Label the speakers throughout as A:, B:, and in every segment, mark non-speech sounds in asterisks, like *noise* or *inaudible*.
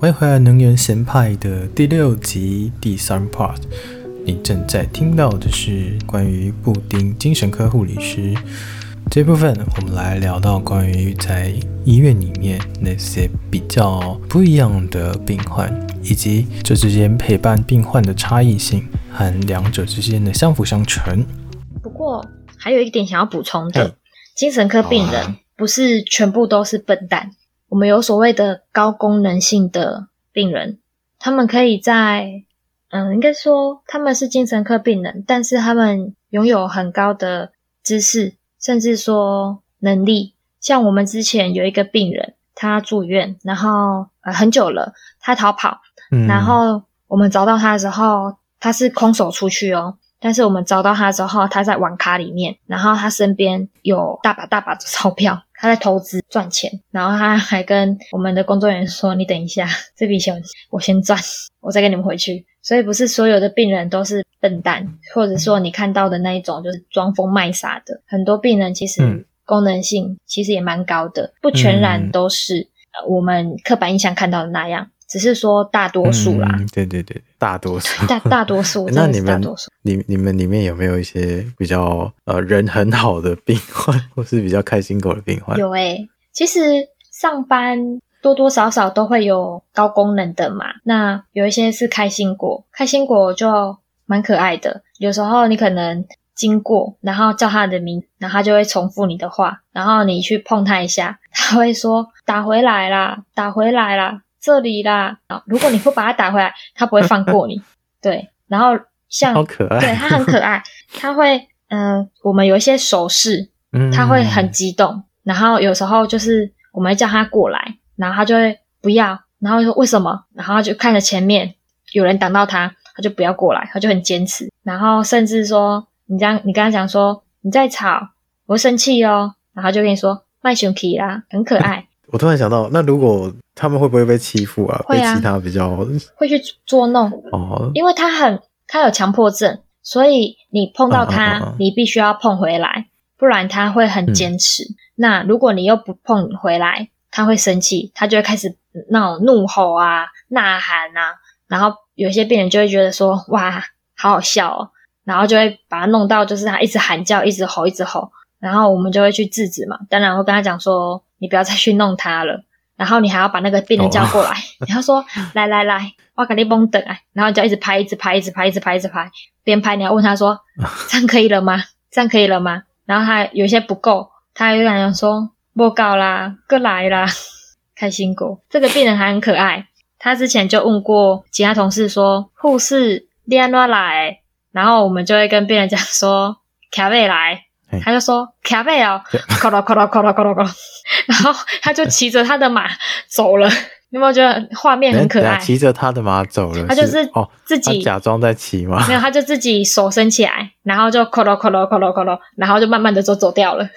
A: 欢迎回来，能源闲派的第六集第三 part。你正在听到的是关于布丁精神科护理师这部分，我们来聊到关于在医院里面那些比较不一样的病患，以及这之间陪伴病患的差异性和两者之间的相辅相成。
B: 不过还有一点想要补充的，精神科病人不是全部都是笨蛋，我们有所谓的高功能性的病人，他们可以在。嗯，应该说他们是精神科病人，但是他们拥有很高的知识，甚至说能力。像我们之前有一个病人，他住院，然后呃很久了，他逃跑，嗯，然后我们找到他的时候，他是空手出去哦。但是我们找到他之后，他在网咖里面，然后他身边有大把大把的钞票，他在投资赚钱，然后他还跟我们的工作人员说：“你等一下，这笔钱我先赚，我再跟你们回去。”所以不是所有的病人都是笨蛋，或者说你看到的那一种就是装疯卖傻的。很多病人其实功能性其实也蛮高的，不全然都是我们刻板印象看到的那样。只是说大多数啦，
A: 嗯，对对对，大多数，*laughs*
B: 大大多数。*laughs*
A: 那你们，你你们里面有没有一些比较呃人很好的病患，*laughs* 或是比较开心果的病患？
B: 有诶、欸，其实上班多多少少都会有高功能的嘛。那有一些是开心果，开心果就蛮可爱的。有时候你可能经过，然后叫他的名，然后他就会重复你的话，然后你去碰他一下，他会说打回来啦，打回来啦。这里啦，啊如果你不把它打回来，它不会放过你。*laughs* 对，然后像，
A: 好可爱，
B: 对，它很可爱，它会，嗯、呃，我们有一些手势，它会很激动，嗯、然后有时候就是我们会叫它过来，然后它就会不要，然后说为什么？然后就看着前面有人挡到它，它就不要过来，它就很坚持，然后甚至说你这样，你跟他讲说你在吵，我会生气哦，然后就跟你说卖熊皮啦，很可爱。
A: 我突然想到，那如果他们会不会被欺负啊？会啊，被其他比较
B: 会去捉弄哦，因为他很他有强迫症，所以你碰到他，啊啊啊你必须要碰回来，不然他会很坚持。嗯、那如果你又不碰回来，他会生气，他就会开始那种怒吼啊、呐喊啊，然后有些病人就会觉得说哇，好好笑哦，然后就会把他弄到就是他一直喊叫、一直吼、一直吼，然后我们就会去制止嘛，当然会跟他讲说。你不要再去弄他了，然后你还要把那个病人叫过来，*laughs* 你要说来来来，我给你绷等啊，然后就一直拍，一直拍，一直拍，一直拍，一直拍，边拍你要问他说 *laughs* 这样可以了吗？这样可以了吗？然后他有些不够，他还有人说莫搞啦，过来啦，开心果。这个病人还很可爱，他之前就问过其他同事说护士你按哪来，然后我们就会跟病人讲说卡贝来。他就说：“卡贝尔，咔啦咔啦咔啦咔啦咔啦，*laughs* 然后他就骑着他的马走了。你 *laughs* 有没有觉得画面很可爱？
A: 骑着他的马走了，
B: 他就是哦，自己
A: 假装在骑吗？
B: 没有，他就自己手伸起来，然后就咔咯咔咯咔咯咔咯，*laughs* 然后就慢慢的就走掉了。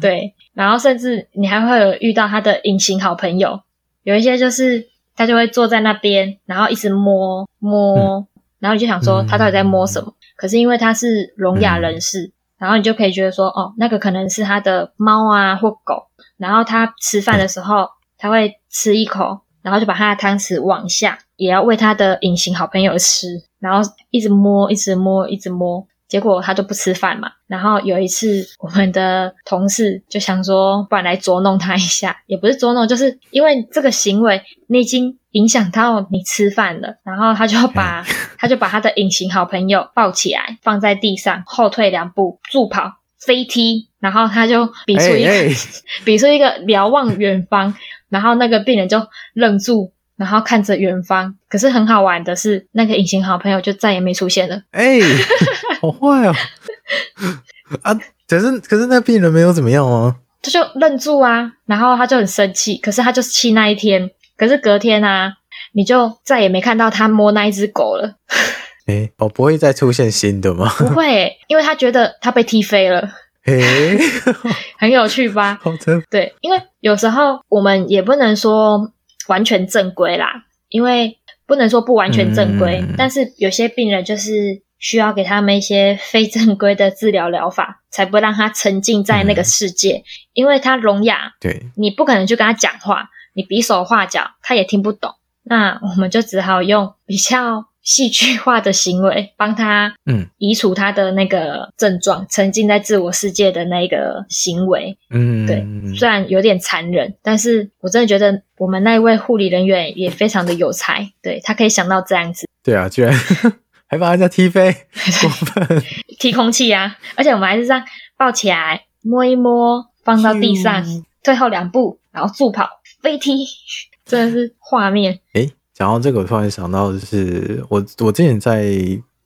B: 对，然后甚至你还会有遇到他的隐形好朋友，有一些就是他就会坐在那边，然后一直摸摸，嗯、然后你就想说他到底在摸什么？嗯、可是因为他是聋哑人士。嗯”然后你就可以觉得说，哦，那个可能是他的猫啊或狗，然后他吃饭的时候，他会吃一口，然后就把他的汤匙往下，也要喂他的隐形好朋友吃，然后一直摸，一直摸，一直摸。结果他就不吃饭嘛，然后有一次我们的同事就想说，不然来捉弄他一下，*laughs* 也不是捉弄，就是因为这个行为你已经影响到你吃饭了，然后他就把 *laughs* 他就把他的隐形好朋友抱起来放在地上，后退两步，助跑，飞踢，然后他就比出一个 *laughs* 比出一个瞭望远方，然后那个病人就愣住。然后看着远方，可是很好玩的是，那个隐形好朋友就再也没出现了。
A: 哎、欸，*laughs* 好坏哦！啊，可是可是那病人没有怎么样啊？
B: 他就愣住啊，然后他就很生气，可是他就是气那一天。可是隔天啊，你就再也没看到他摸那一只狗了。*laughs*
A: 哎、欸，哦，不会再出现新的吗？
B: 不会，因为他觉得他被踢飞了。哎、欸，*laughs* 很有趣吧？
A: 好的。
B: 对，因为有时候我们也不能说。完全正规啦，因为不能说不完全正规，嗯、但是有些病人就是需要给他们一些非正规的治疗疗法，才不会让他沉浸在那个世界。嗯、因为他聋哑，
A: 对，
B: 你不可能去跟他讲话，你比手画脚，他也听不懂。那我们就只好用比较戏剧化的行为 *laughs* 帮他，嗯，移除他的那个症状，嗯、沉浸在自我世界的那个行为，嗯，对，虽然有点残忍，但是我真的觉得我们那一位护理人员也非常的有才，对，他可以想到这样子，
A: 对啊，居然 *laughs* 还把人家踢飞，过分，*laughs*
B: 踢空气啊，而且我们还是这样抱起来摸一摸，放到地上，嗯、退后两步，然后助跑飞踢，真的是画面，
A: 诶讲到这个，我突然想到，就是我我之前在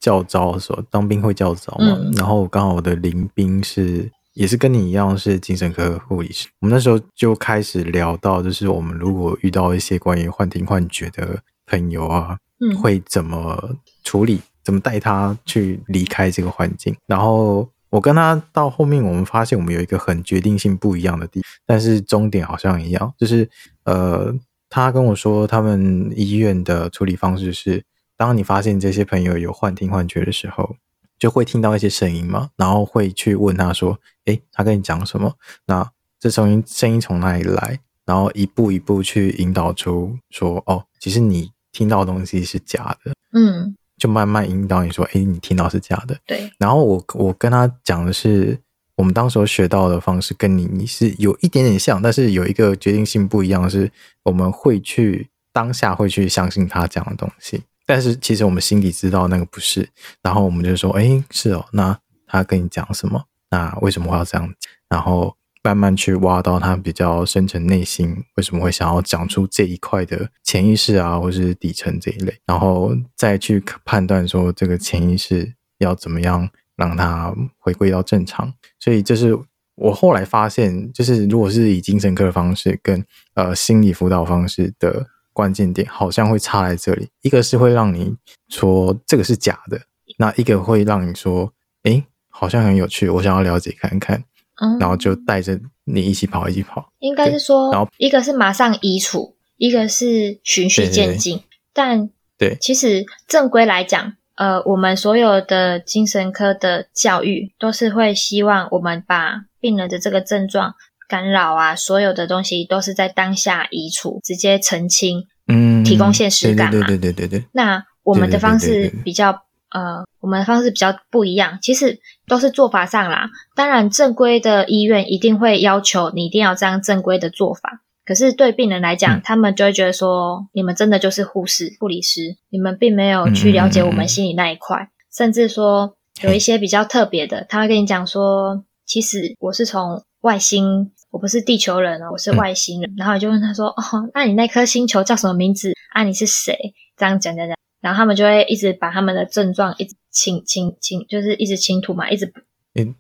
A: 教招的时候，当兵会教招嘛，嗯、然后刚好我的临兵是也是跟你一样是精神科护理师，我们那时候就开始聊到，就是我们如果遇到一些关于幻听幻觉的朋友啊，嗯，会怎么处理，怎么带他去离开这个环境。然后我跟他到后面，我们发现我们有一个很决定性不一样的地方，但是终点好像一样，就是呃。他跟我说，他们医院的处理方式是，当你发现这些朋友有幻听幻觉的时候，就会听到一些声音嘛，然后会去问他说：“诶，他跟你讲什么？那这声音声音从哪里来？”然后一步一步去引导出说：“哦，其实你听到的东西是假的。”嗯，就慢慢引导你说：“诶，你听到是假的。”
B: 对。
A: 然后我我跟他讲的是。我们当时候学到的方式跟你你是有一点点像，但是有一个决定性不一样是，我们会去当下会去相信他讲的东西，但是其实我们心里知道那个不是，然后我们就说，哎，是哦，那他跟你讲什么？那为什么会要这样？然后慢慢去挖到他比较深层内心为什么会想要讲出这一块的潜意识啊，或是底层这一类，然后再去判断说这个潜意识要怎么样。让它回归到正常，所以就是我后来发现，就是如果是以精神科的方式跟呃心理辅导方式的关键点，好像会差在这里。一个是会让你说这个是假的，那一个会让你说，诶，好像很有趣，我想要了解看看，嗯，然后就带着你一起跑，一起跑。
B: 应该是说，然后一个是马上移除，一个是循序渐进。对对对，但对，其实正规来讲。呃，我们所有的精神科的教育都是会希望我们把病人的这个症状干扰啊，所有的东西都是在当下移除，直接澄清，嗯，提供现实感嘛。
A: 对对对对对。
B: 那我们的方式比较，呃，我们的方式比较不一样，其实都是做法上啦。当然，正规的医院一定会要求你一定要这样正规的做法。可是对病人来讲，嗯、他们就会觉得说，你们真的就是护士、护理师，你们并没有去了解我们心里那一块，嗯嗯嗯，甚至说有一些比较特别的，他会跟你讲说，其实我是从外星，我不是地球人哦，我是外星人。嗯、然后你就问他说，哦，那你那颗星球叫什么名字？啊，你是谁？这样讲讲讲，然后他们就会一直把他们的症状一直倾倾倾，就是一直倾吐嘛，一直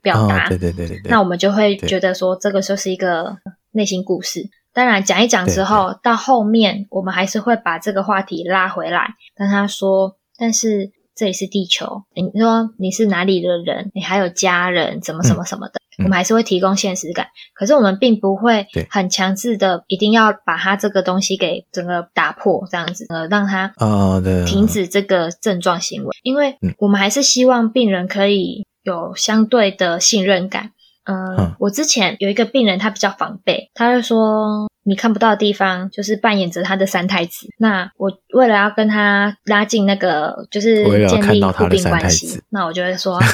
B: 表达。嗯哦、对对对对对。那我们就会觉得说，这个就是一个内心故事。当然，讲一讲之后，到后面我们还是会把这个话题拉回来，跟他说：“但是这里是地球，你说你是哪里的人？你还有家人，怎么什么什么的，嗯、我们还是会提供现实感。嗯、可是我们并不会很强制的，一定要把他这个东西给整个打破，这样子呃，让他呃停止这个症状行为，因为我们还是希望病人可以有相对的信任感。”嗯，嗯，我之前有一个病人，他比较防备，他就说你看不到的地方，就是扮演着他的三太子。那我为了要跟他拉近那个，就是建立互病关系，那我就会说，啊，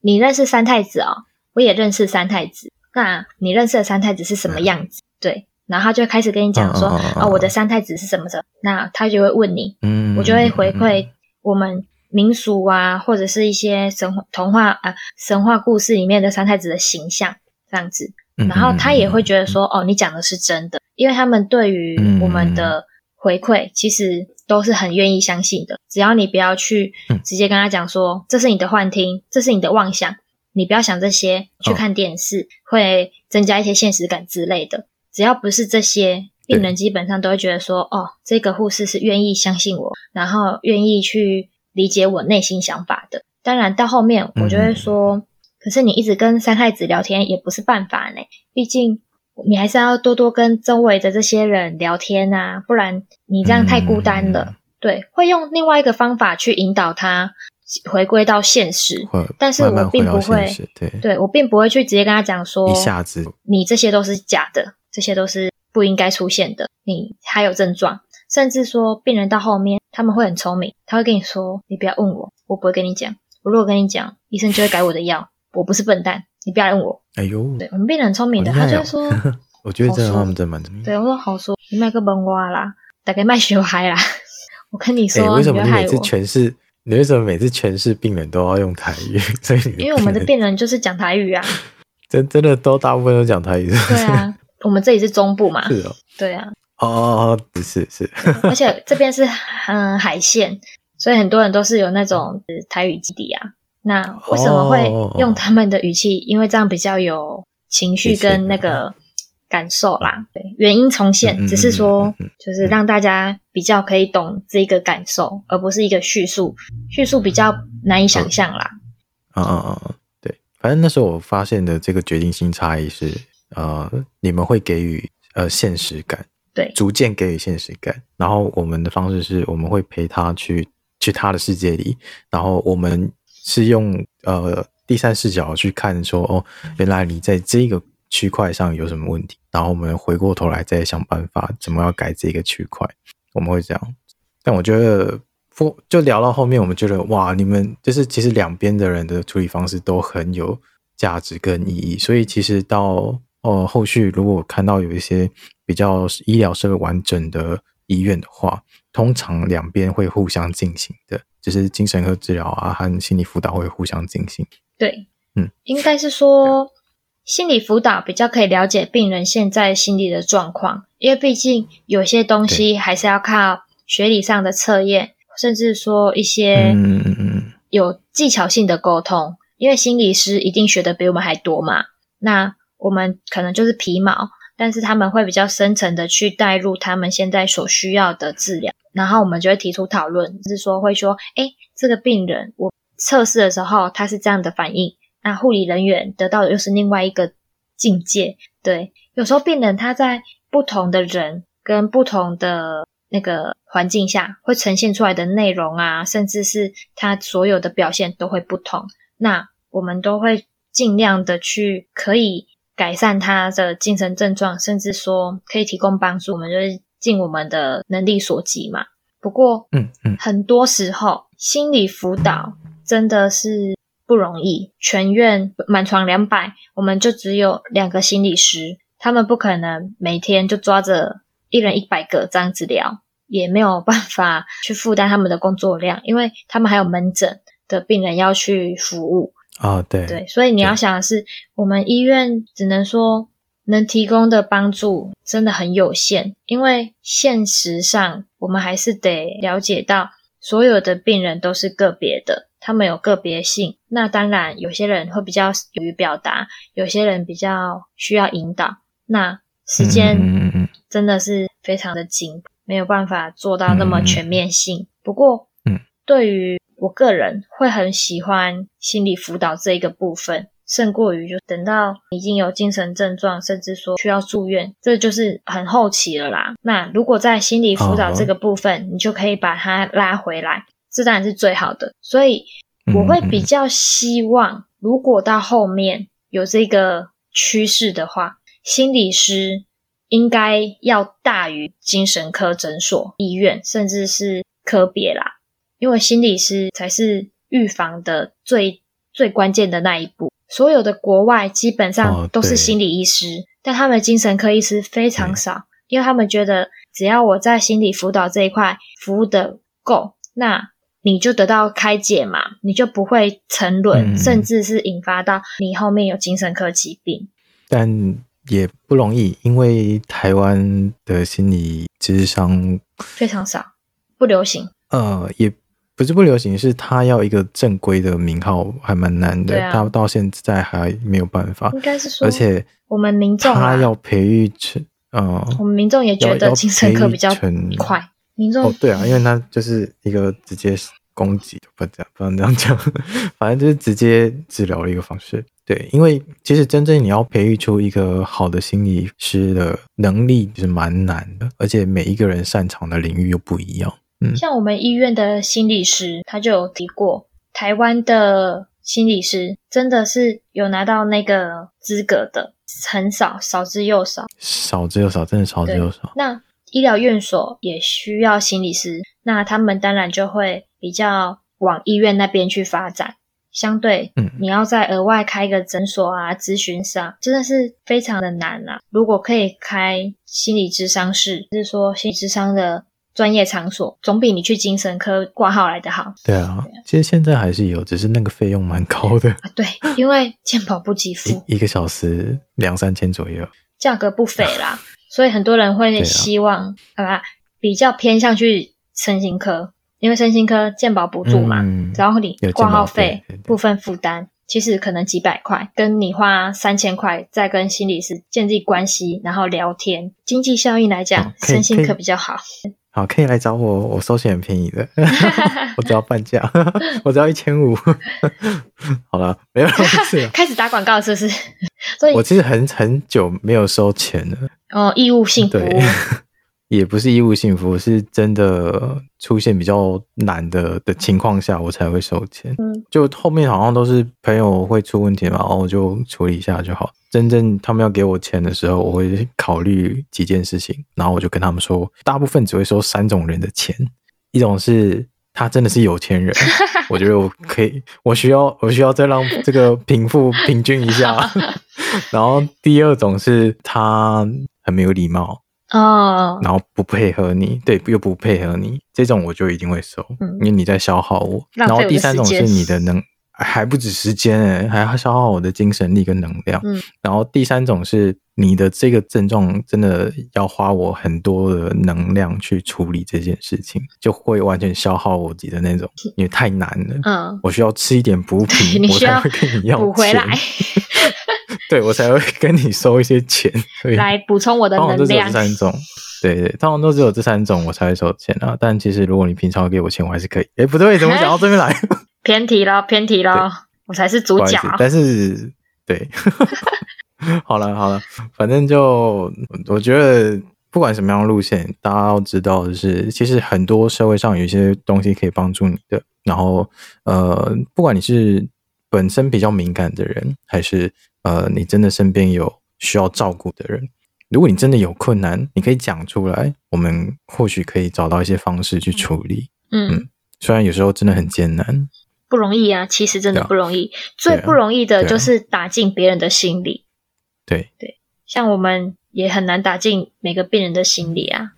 B: 你认识三太子哦，我也认识三太子。那你认识的三太子是什么样子？嗯、对，然后他就开始跟你讲说，啊、嗯嗯哦，我的三太子是什么的？那他就会问你，嗯，我就会回馈我们。民俗啊，或者是一些神话、童话啊、神话故事里面的三太子的形象这样子，然后他也会觉得说，哦，你讲的是真的，因为他们对于我们的回馈其实都是很愿意相信的。只要你不要去直接跟他讲说，这是你的幻听，这是你的妄想，你不要想这些，去看电视会增加一些现实感之类的。只要不是这些，病人基本上都会觉得说，哦，这个护士是愿意相信我，然后愿意去。理解我内心想法的，当然到后面我就会说，嗯、可是你一直跟三太子聊天也不是办法呢，毕竟你还是要多多跟周围的这些人聊天啊，不然你这样太孤单了。嗯、对，会用另外一个方法去引导他回归到现实，但是我并不会，对，对我并不会去直接跟他讲说，一下子。你这些都是假的，这些都是不应该出现的，你还有症状。甚至说病人到后面他们会很聪明，他会跟你说：“你不要问我，我不会跟你讲。我如果跟你讲，医生就会改我的药。我不是笨蛋，你不要问我。”
A: 哎呦，
B: 对我们病人很聪明的，他就会说：*laughs* “
A: 我觉得这个他们真蛮聪明。”
B: 对，我说好说，你卖个笨瓜啦，大概卖小孩啦。*laughs* 我跟你说，
A: 为什么你每次诠释？你为什么每次诠释病人都要用台语？*laughs* 所以
B: 因为我们的病人就是讲台语啊，
A: 真真的都大部分都讲台语。
B: 对啊，我们这里是中部嘛。
A: 是哦。
B: 对啊。
A: 哦哦哦，是是。
B: 而且这边是嗯海线，所以很多人都是有那种台语基底啊。那为什么会用他们的语气？因为这样比较有情绪跟那个。感受啦，对，原因重现，只是说，就是让大家比较可以懂这个感受，而不是一个叙述，叙述比较难以想象啦。
A: 嗯嗯嗯，对，反正那时候我发现的这个决定性差异是，呃，你们会给予呃现实感，
B: 对，
A: 逐渐给予现实感，然后我们的方式是我们会陪他去去他的世界里，然后我们是用呃第三视角去看说，哦，原来你在这个。区块上有什么问题？然后我们回过头来再想办法，怎么要改这个区块？我们会这样。但我觉得，不就聊到后面，我们觉得哇，你们就是其实两边的人的处理方式都很有价值跟意义。所以其实到、呃、后续，如果看到有一些比较医疗设备完整的医院的话，通常两边会互相进行的，就是精神科治疗啊和心理辅导会互相进行。
B: 对，嗯，应该是说。心理辅导比较可以了解病人现在心理的状况，因为毕竟有些东西还是要靠学理上的测验，甚至说一些有技巧性的沟通。因为心理师一定学的比我们还多嘛，那我们可能就是皮毛，但是他们会比较深层的去带入他们现在所需要的治疗，然后我们就会提出讨论，就是说会说，诶，这个病人我测试的时候他是这样的反应。那护理人员得到的又是另外一个境界，对。有时候病人他在不同的人跟不同的那个环境下，会呈现出来的内容啊，甚至是他所有的表现都会不同。那我们都会尽量的去可以改善他的精神症状，甚至说可以提供帮助，我们就是尽我们的能力所及嘛。不过，嗯嗯，很多时候心理辅导真的是。不容易，全院满床两百，我们就只有两个心理师，他们不可能每天就抓着一人一百个这样子聊，也没有办法去负担他们的工作量，因为他们还有门诊的病人要去服务
A: 啊、哦。对
B: 对，所以你要想的是，我们医院只能说能提供的帮助真的很有限，因为现实上我们还是得了解到，所有的病人都是个别的。他们有个别性，那当然有些人会比较勇于表达，有些人比较需要引导。那时间真的是非常的紧，没有办法做到那么全面性。不过，嗯，对于我个人会很喜欢心理辅导这一个部分，胜过于就等到已经有精神症状，甚至说需要住院，这就是很后期了啦。那如果在心理辅导这个部分，你就可以把它拉回来。这当然是最好的，所以我会比较希望，如果到后面有这个趋势的话，心理师应该要大于精神科诊所、医院，甚至是科别啦，因为心理师才是预防的最最关键的那一步。所有的国外基本上都是心理医师，但他们精神科医师非常少，因为他们觉得只要我在心理辅导这一块服务的够，那你就得到开解嘛，你就不会沉沦，嗯，甚至是引发到你后面有精神科疾病。
A: 但也不容易，因为台湾的心理智商
B: 非常少，不流行。
A: 呃，也不是不流行，是他要一个正规的名号还蛮难的，他，啊、到现在还没有办法。
B: 应该是说，
A: 而且
B: 我们民众
A: 他要培育成，呃，
B: 我们民众也觉得精神科比较快。民众
A: 哦，对啊，因为他就是一个直接攻击，不这样，不能这样讲，*laughs* 反正就是直接治疗的一个方式。对，因为其实真正你要培育出一个好的心理师的能力，是蛮难的，而且每一个人擅长的领域又不一样。嗯，
B: 像我们医院的心理师，他就有提过，台湾的心理师真的是有拿到那个资格的很少，少之又少，
A: 少之又少，真的少之又少。
B: 那医疗院所也需要心理师，那他们当然就会比较往医院那边去发展。相对，嗯，你要再额外开一个诊所啊，咨询上真的是非常的难啊。如果可以开心理咨商室，就是说心理咨商的专业场所，总比你去精神科挂号来的好。
A: 对啊，其实现在还是有，只是那个费用蛮高的。*laughs*
B: 啊，对，因为健保不给付，*laughs*
A: 一个小时两三千左右，
B: 价格不菲啦。*laughs* 所以很多人会希望啊，比较偏向去身心科。因为身心科健保补助嘛，嗯、然后你挂号费部分负担，其实可能几百块，跟你花三千块再跟心理师建立关系，然后聊天，经济效益来讲，哦、身心科比较好。
A: 好，可以来找我，我收钱很便宜的，*laughs* 我只要半价，*laughs* 我只要一千五。*laughs* 好了，没有事。
B: 开始打广告是不是？所以，
A: 我其实很很久没有收钱了。
B: 哦，义务性。对
A: 也不是义务性服务，是真的出现比较难的的情况下，我才会收钱。嗯，就后面好像都是朋友会出问题嘛，然后我就处理一下就好。真正他们要给我钱的时候，我会考虑几件事情，然后我就跟他们说，大部分只会收三种人的钱，一种是他真的是有钱人，*laughs* 我觉得我可以，我需要我需要再让这个贫富平均一下。*laughs* *laughs* 然后第二种是他很没有礼貌。
B: 哦，
A: 然后不配合你，对，又不配合你，这种我就一定会收，嗯，因为你在消耗我。然后第三种是你的能还不止时间诶，还要消耗我的精神力跟能量。嗯，然后第三种是你的这个症状真的要花我很多的能量去处理这件事情，就会完全消耗我自己的那种，因为太难了。嗯，我需要吃一点补品，*laughs* 我才会跟你要
B: 补回来。
A: 对，我才会 *laughs* 跟你收一些钱，
B: 来补充我的能量。通常都只有这三
A: 种，对对，通常都只有这三种我才会收钱啊。但其实如果你平常给我钱，我还是可以。哎，不对，怎么讲到这边来？*laughs*
B: 偏题了，偏题了，我才是主角。
A: 但是，对，*laughs* 好了好了，反正就我觉得，不管什么样的路线，大家要知道的是，其实很多社会上有一些东西可以帮助你的。然后，呃，不管你是。本身比较敏感的人，还是呃，你真的身边有需要照顾的人，如果你真的有困难，你可以讲出来，我们或许可以找到一些方式去处理。嗯，嗯，虽然有时候真的很艰难，
B: 不容易啊，其实真的不容易。最不容易的就是打进别人的心里。
A: 对
B: 对，像我们也很难打进每个病人的心里啊。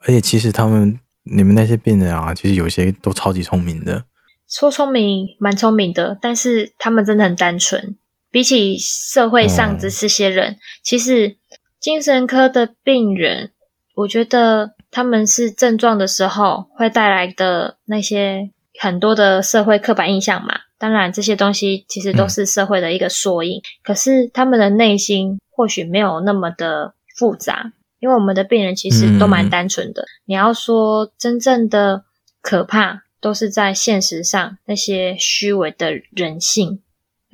A: 而且其实他们，你们那些病人啊，其实有些都超级聪明的。
B: 说聪明，蛮聪明的，但是他们真的很单纯。比起社会上这这些人，嗯、其实精神科的病人，我觉得他们是症状的时候会带来的那些很多的社会刻板印象嘛。当然，这些东西其实都是社会的一个缩影。嗯、可是他们的内心或许没有那么的复杂，因为我们的病人其实都蛮单纯的。嗯、你要说真正的可怕。都是在现实上那些虚伪的人性，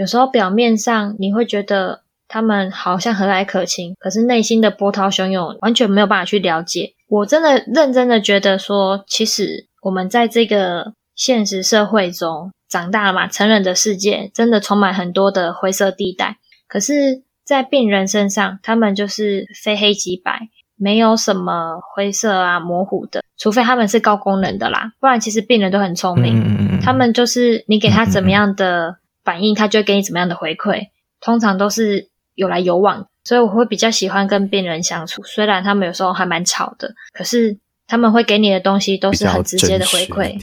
B: 有时候表面上你会觉得他们好像和蔼可亲，可是内心的波涛汹涌，完全没有办法去了解。我真的认真的觉得说，其实我们在这个现实社会中长大了嘛，成人的世界真的充满很多的灰色地带。可是，在病人身上，他们就是非黑即白。没有什么灰色啊、模糊的，除非他们是高功能的啦，不然其实病人都很聪明。嗯嗯嗯，他们就是你给他怎么样的反应，他就会给你怎么样的回馈，通常都是有来有往。所以我会比较喜欢跟病人相处，虽然他们有时候还蛮吵的，可是他们会给你的东西都是很直接的回馈。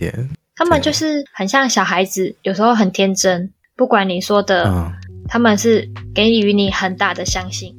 B: 他们就是很像小孩子，有时候很天真，不管你说的，嗯、他们是给予你很大的相信。